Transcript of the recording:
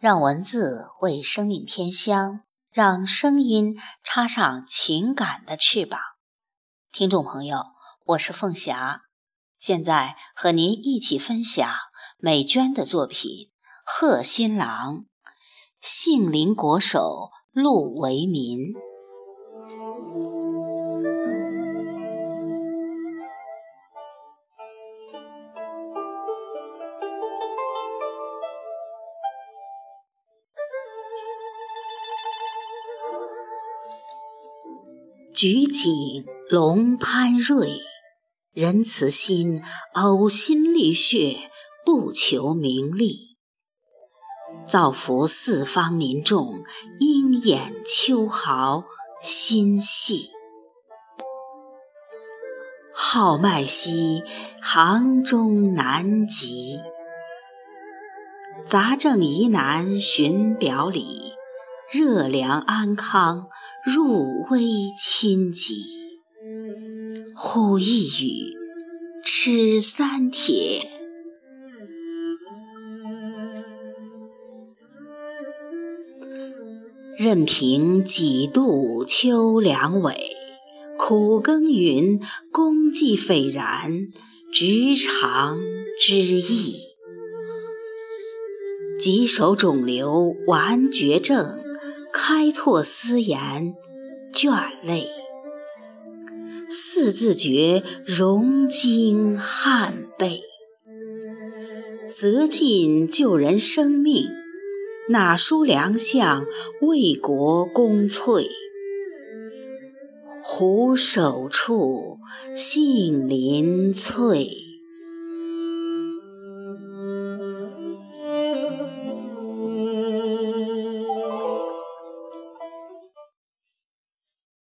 让文字为生命添香，让声音插上情感的翅膀。听众朋友，我是凤霞，现在和您一起分享美娟的作品《贺新郎》，杏林国手陆为民。举景龙攀瑞，人慈心呕心沥血，不求名利，造福四方民众，鹰眼秋毫心系。号脉息，杭中难及，杂症疑难寻表里，热粮安康。入微亲己，呼一语，吃三帖。任凭几度秋凉尾，苦耕耘，功绩斐然，直长之意。棘手肿瘤完绝症。开拓思言，眷泪；四字诀，融经汗背。择尽救人生命，哪输良相为国功粹？虎首处杏林翠。